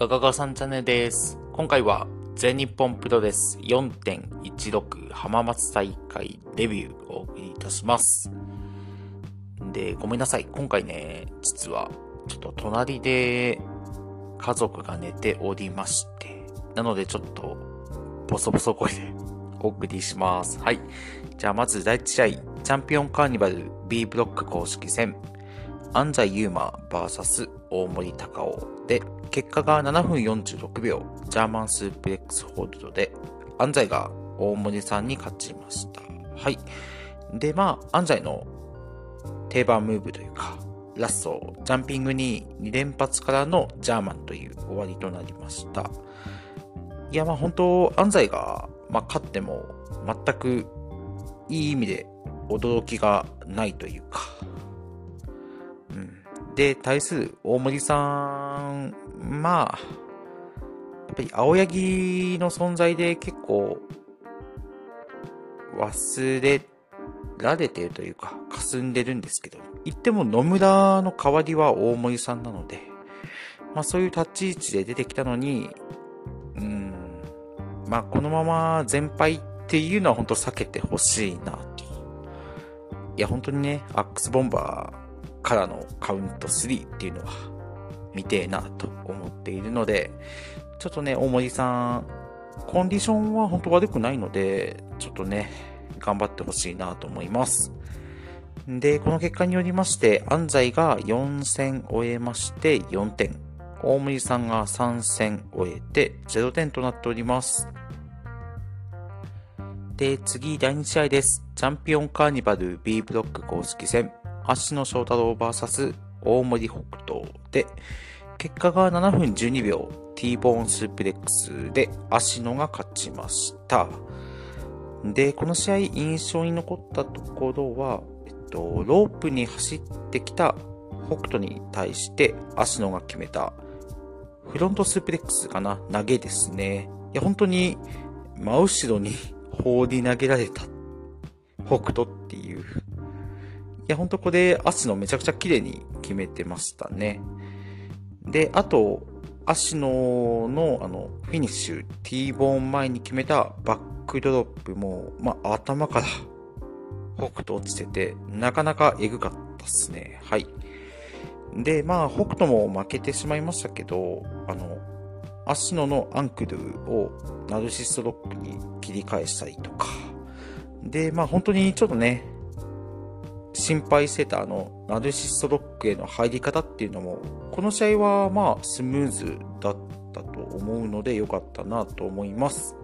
ガガガさんチャンネルです。今回は全日本プロレス4.16浜松大会デビューをお送りいたします。で、ごめんなさい。今回ね、実はちょっと隣で家族が寝ておりまして、なのでちょっとボソボソ声で お送りします。はい。じゃあまず第1試合、チャンピオンカーニバル B ブロック公式戦、安西優馬 VS 大森高尾で、結果が7分46秒、ジャーマンスープレックスホールドで、安西が大森さんに勝ちました。はい。で、まあ、安西の定番ムーブというか、ラスト、ジャンピングに2連発からのジャーマンという終わりとなりました。いや、まあ本当、安西が、まあ、勝っても全くいい意味で驚きがないというか、で、対する大森さん、まあ、やっぱり青柳の存在で結構忘れられてるというか、霞んでるんですけど、言っても野村の代わりは大森さんなので、まあそういう立ち位置で出てきたのに、うん、まあこのまま全敗っていうのは本当避けてほしいなと。いや本当にね、アックスボンバー、からのカウント3っていうのは見てえなと思っているので、ちょっとね、大森さん、コンディションは本当悪くないので、ちょっとね、頑張ってほしいなと思います。で、この結果によりまして、安西が4戦終えまして4点、大森さんが3戦終えて0点となっております。で、次、第2試合です。チャンピオンカーニバル B ブロック公式戦。足野翔太郎 VS 大森北斗で、結果が7分12秒 T ボーンスープレックスで足野が勝ちました。で、この試合印象に残ったところは、えっと、ロープに走ってきた北斗に対して足野が決めたフロントスープレックスかな？投げですね。いや、本当に真後ろに放り投げられた北斗っていうや、ほんとこれ、足のめちゃくちゃ綺麗に決めてましたね。で、あと、足野の、あの、フィニッシュ、T ボーン前に決めたバックドロップも、まあ、頭から北斗落ちてて、なかなかエグかったっすね。はい。で、まあ、北斗も負けてしまいましたけど、あの、足野のアンクルをナルシストロックに切り返したりとか、で、まあ本当にちょっとね、心配してたあの、ナルシストロックへの入り方っていうのも、この試合はまあスムーズだったと思うので良かったなと思います。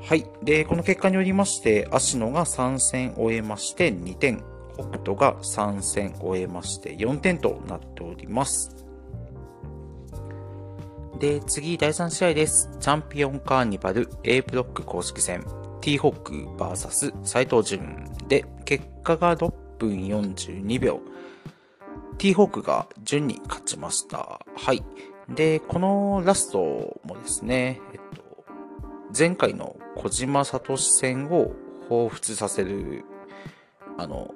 はい。で、この結果によりまして、足野が3戦終えまして2点、北斗が3戦終えまして4点となっております。で、次、第3試合です。チャンピオンカーニバル A ブロック公式戦。T ホック VS 斎藤潤で、結果が6分42秒。T ホークが順に勝ちました。はい。で、このラストもですね、えっと、前回の小島聡戦を彷彿させる、あの、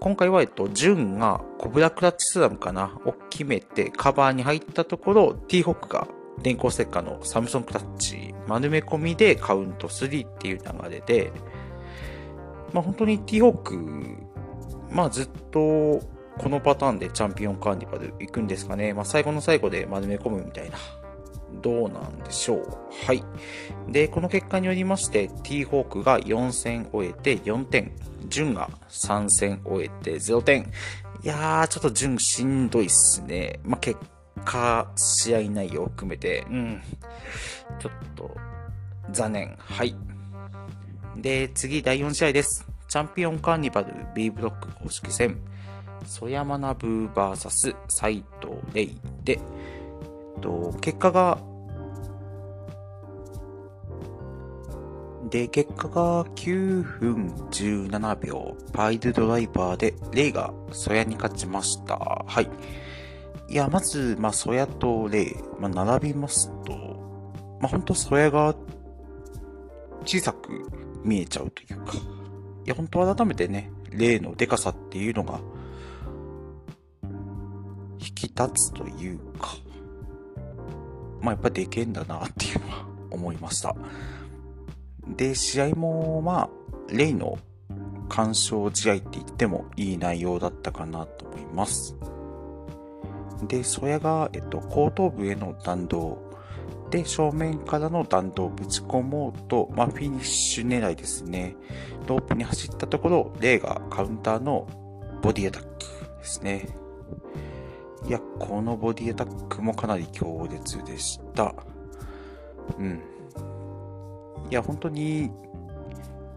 今回は、えっと、順がコブラクラッチスラムかなを決めてカバーに入ったところ、T ホックが電光石火のサムソンクラッチ丸め込みでカウント3っていう流れで、まあ本当に T ホークまあずっとこのパターンでチャンピオンカーニバル行くんですかね。まあ最後の最後で丸め込むみたいな。どうなんでしょう。はい。で、この結果によりまして、T ホークが4戦終えて4点、順が3戦終えて0点。いやー、ちょっと順しんどいっすね。まあ結果、試合内容を含めて、うん。ちょっと、残念。はい。で、次、第4試合です。チャンピオンカーニバル B ブロック公式戦、曽山学 VS 斎藤玲で、と、結果が、で、結果が9分17秒、パイルドライバーで、レイがソヤに勝ちました。はい。いや、まず、まあ、ソヤとレイ、まあ、並びますと、まあ、ほんとソヤが小さく見えちゃうというか、や、本当改めてね、例のデカさっていうのが、引き立つというか、まあ、やっぱでけんだなっていうのは 思いました。で、試合も、まあ、レイの干渉試合って言ってもいい内容だったかなと思います。で、それが、えっと、後頭部への弾道。で、正面からの弾道をぶち込もうと、まあ、フィニッシュ狙いですね。ロープに走ったところ、レイがカウンターのボディアタックですね。いや、このボディアタックもかなり強烈でした。うん。いや、本当に、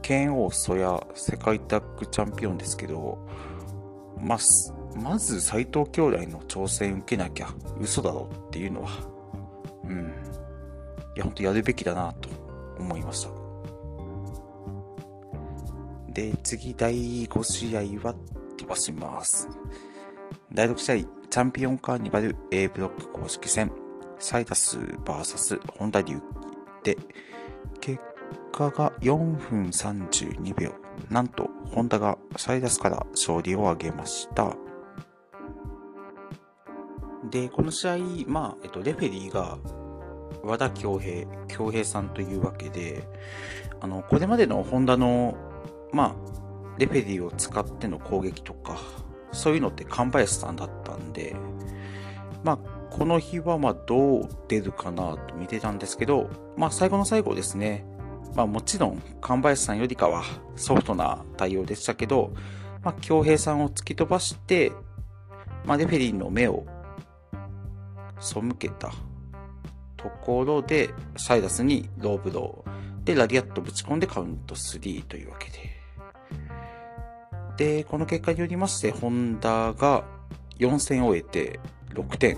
剣王そや世界タッグチャンピオンですけど、ままず斎藤兄弟の挑戦受けなきゃ嘘だろっていうのは、うん。や、ほんとやるべきだなと思いました。で、次、第5試合は飛ばします。第6試合、チャンピオンカーニバル A ブロック公式戦、サイダス VS 本田隆起で、結果が4分32秒。なんと、ホンダがサイダスから勝利を挙げました。で、この試合、まあ、えっと、レフェリーが和田恭平、恭平さんというわけで、あの、これまでのホンダの、まあ、レフェリーを使っての攻撃とか、そういうのって神林さんだったんで、まあ、この日はまあどう出るかなと見てたんですけど、まあ最後の最後ですね、まあもちろん神林さんよりかはソフトな対応でしたけど、まあ京平さんを突き飛ばして、まあレフェリーの目を背けた。ところで、サイダスにローブロー。で、ラディアットぶち込んでカウント3というわけで。で、この結果によりまして、ホンダが4戦終えて6点。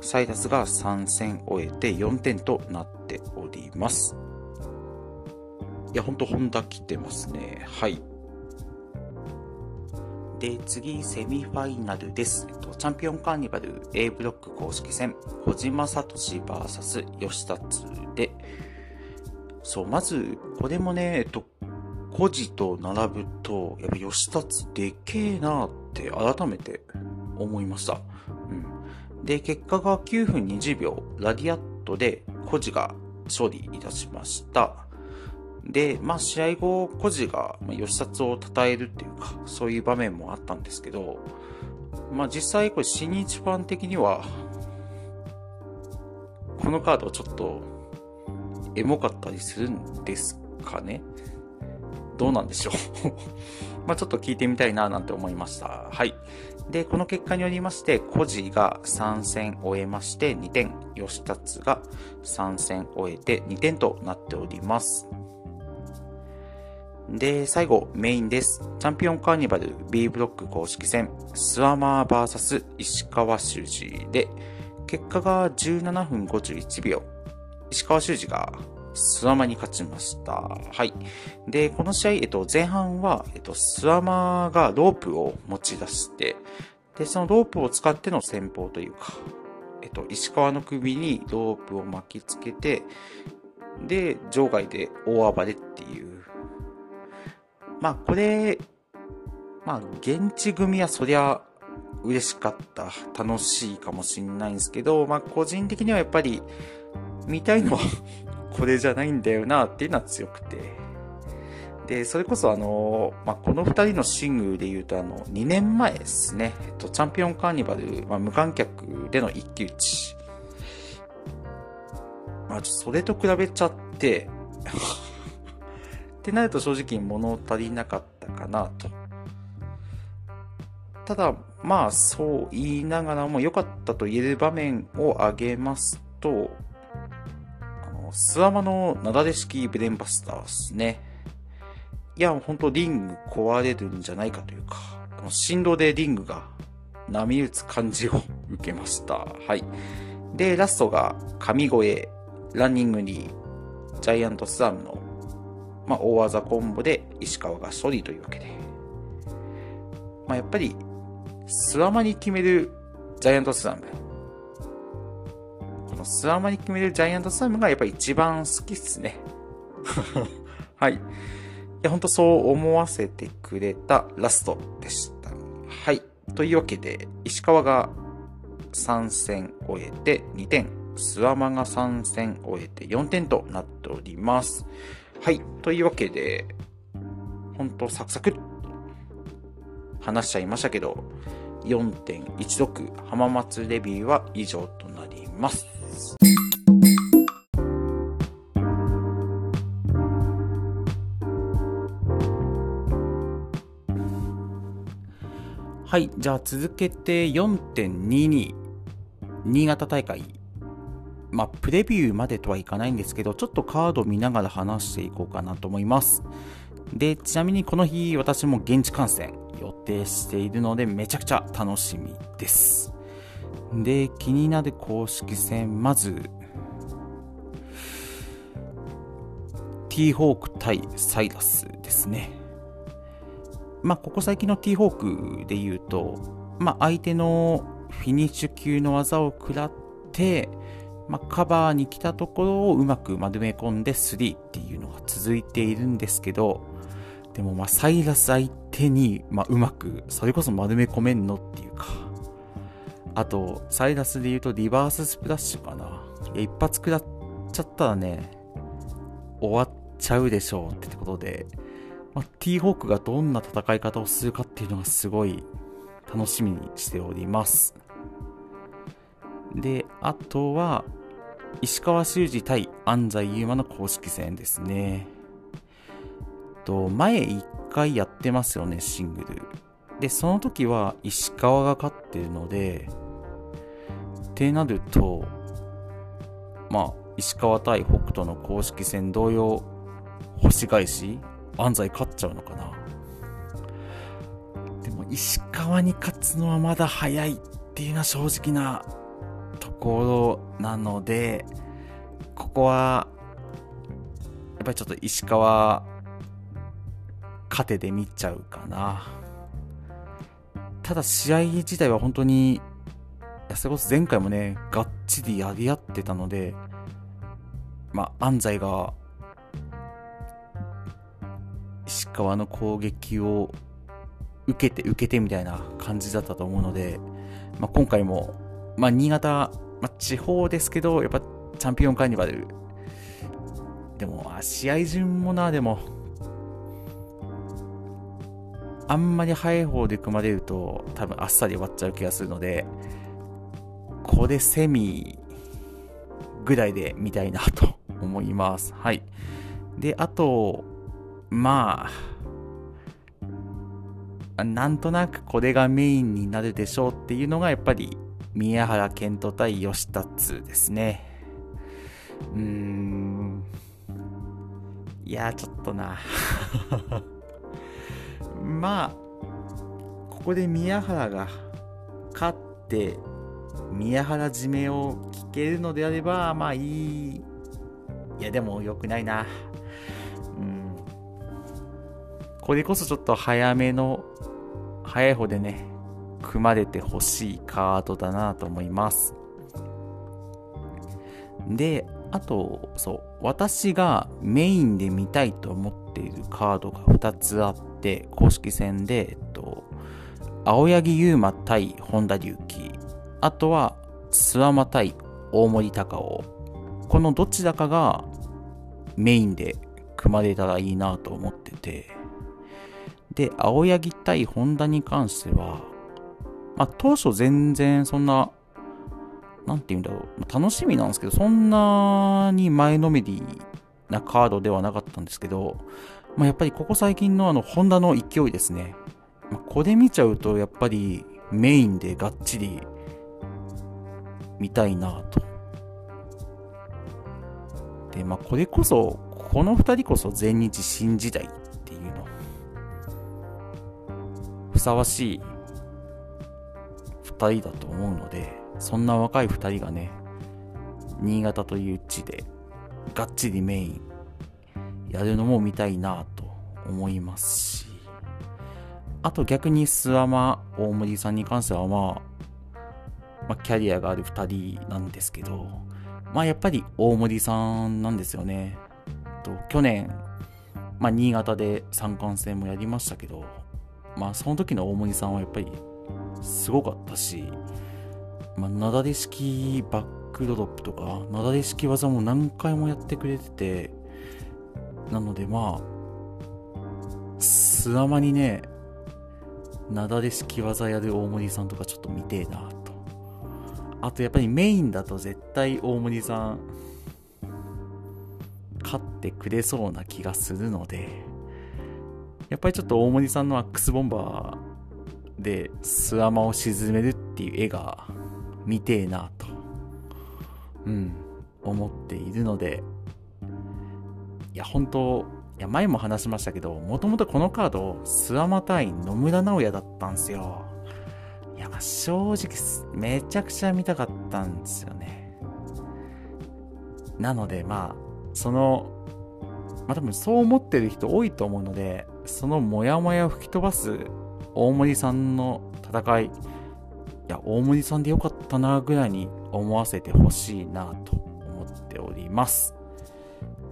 サイダスが3戦終えて4点となっております。いや、ほんとホンダ来てますね。はい。で、次、セミファイナルです。えっとチャンピオンカーニバル A ブロック公式戦、小島聡 VS 吉達で、そう、まず、これもね、えっと、コジと並ぶと、やっぱ吉達でけえなって改めて思いました。うん。で、結果が9分20秒、ラディアットでコジが勝利いたしました。で、まあ試合後、コジが吉達を称えるっていうか、そういう場面もあったんですけど、まあ実際これ新日ファン的には、このカードちょっとエモかったりするんですかね？どうなんでしょう？まあちょっと聞いてみたいななんて思いました。はい。で、この結果によりまして、コジが3戦終えまして2点、吉達が3戦終えて2点となっております。で、最後、メインです。チャンピオンカーニバル B ブロック公式戦、スワマー VS 石川修司で、結果が17分51秒。石川修司がスワマに勝ちました。はい。で、この試合、えっと、前半は、えっと、スワマがロープを持ち出して、で、そのロープを使っての戦法というか、えっと、石川の首にロープを巻きつけて、で、場外で大暴れっていうまあこれ、まあ現地組はそりゃ嬉しかった、楽しいかもしんないんですけど、まあ個人的にはやっぱり見たいのは これじゃないんだよなっていうのは強くて。で、それこそあの、まあ、この二人のシングルで言うとあの、2年前ですね、えっと、チャンピオンカーニバル、まあ、無観客での一騎打ち。まあ、それと比べちゃって ってなると正直物足りなかったかなと。ただ、まあそう言いながらも良かったと言える場面を挙げますと、あの、スワマのなだれ式ブレンバスターですね。いや、本当リング壊れるんじゃないかというか、振動でリングが波打つ感じを 受けました。はい。で、ラストが神声、ランニングにジャイアントスラムのまあ、大技コンボで石川が処理というわけで。まあ、やっぱり、スワマに決めるジャイアントスラム。このスワマに決めるジャイアントスラムがやっぱり一番好きっすね。はい。いや、ほんとそう思わせてくれたラストでした。はい。というわけで、石川が3戦終えて2点、スワマが3戦終えて4点となっております。はい。というわけで、ほんとサクサク話しちゃいましたけど、4.16浜松レビューは以上となります。はい、じゃあ続けて4.22新潟大会。まあ、プレビューまでとはいかないんですけど、ちょっとカード見ながら話していこうかなと思います。で、ちなみにこの日、私も現地観戦予定しているので、めちゃくちゃ楽しみです。で、気になる公式戦、まず、ティーホーク対サイラスですね。まあ、ここ最近のティーホークで言うと、まあ、相手のフィニッシュ級の技を食らって、まあ、カバーに来たところをうまく丸め込んで3っていうのが続いているんですけど、でもまあサイラス相手に、まあ、うまく、それこそ丸め込めんのっていうか、あと、サイラスで言うとリバーススプラッシュかな。いや、一発食らっちゃったらね、終わっちゃうでしょうってことで、まあ、ティーホークがどんな戦い方をするかっていうのがすごい楽しみにしております。で、あとは、石川修司対安西優真の公式戦ですね。と、前1回やってますよね、シングル。で、その時は石川が勝ってるので、ってなると、まあ、石川対北斗の公式戦同様、星返し安西勝っちゃうのかなでも石川に勝つのはまだ早いっていうのは正直なころなので、ここは、やっぱりちょっと石川、勝てで見ちゃうかな。ただ試合自体は本当に、それこそ前回もね、がっちりやり合ってたので、まあ、安西が、石川の攻撃を受けて受けてみたいな感じだったと思うので、まあ、今回も、まあ、新潟、まあ、地方ですけど、やっぱチャンピオンカーニバル。でも、試合順もな、でも、あんまり早い方で組まれると、多分あっさり終わっちゃう気がするので、ここでセミぐらいで見たいなと 思います。はい。で、あと、まあ、なんとなくこれがメインになるでしょうっていうのがやっぱり宮原健人対吉達ですね。うーん。いや、ちょっとな。まあ、ここで宮原が勝って、宮原締めを聞けるのであれば、まあいい。いや、でも良くないな。うん。これこそちょっと早めの早い方でね、組まれてほしいカードだなと思います。で、あと、そう、私がメインで見たいと思っているカードが2つあって、公式戦で、えっと、青柳優馬対本田隆起、あとは、諏訪間対大森隆夫。このどちらかがメインで組まれたらいいなと思ってて、で、青柳対本田に関しては、まあ、当初全然そんな、なんて言うんだろう、楽しみなんですけど、そんなに前のめりなカードではなかったんですけど、まあ、やっぱりここ最近のあの、ホンダの勢いですね。まあ、これ見ちゃうと、やっぱりメインでがっちり見たいなと。で、まあ、これこそ、この二人こそ全日新時代っていうのふさわしい2人だと思うので、そんな若い2人がね、新潟という地でがっちりメインやるのも見たいなと思いますし、あと逆に諏訪間大森さんに関してはまあ、まあ、キャリアがある2人なんですけど、まあやっぱり大森さんなんですよね。と去年、まあ新潟で三冠戦もやりましたけど、まあその時の大森さんはやっぱりすごかったし、まあ、なだれ式バックドロップとか、なだれ式技も何回もやってくれてて、なのでまあ、すわまにね、なだれ式技やる大森さんとかちょっと見てえなと。あとやっぱりメインだと絶対大森さん、勝ってくれそうな気がするので、やっぱりちょっと大森さんのアックスボンバーでスワマを沈めるっていう絵が見てえなと、うん、思っているので、いや、本当いや、前も話しましたけど、もともとこのカード、スワマ対野村直哉だったんですよ。いや、正直、めちゃくちゃ見たかったんですよね。なので、まあ、その、まあ多分そう思ってる人多いと思うので、そのモヤモヤを吹き飛ばす大森さんの戦い、いや、大森さんでよかったなぐらいに思わせてほしいなと思っております。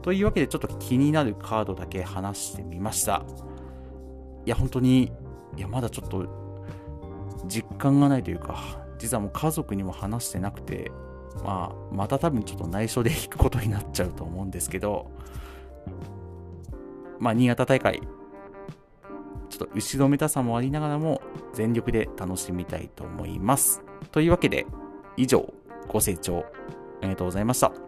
というわけでちょっと気になるカードだけ話してみました。いや、本当に、いや、まだちょっと実感がないというか、実はもう家族にも話してなくて、まあ、また多分ちょっと内緒で引くことになっちゃうと思うんですけど、まあ、新潟大会、ちょっと後ろめたさもありながらも、全力で楽しみたいと思います。というわけで、以上、ご清聴ありがとうございました。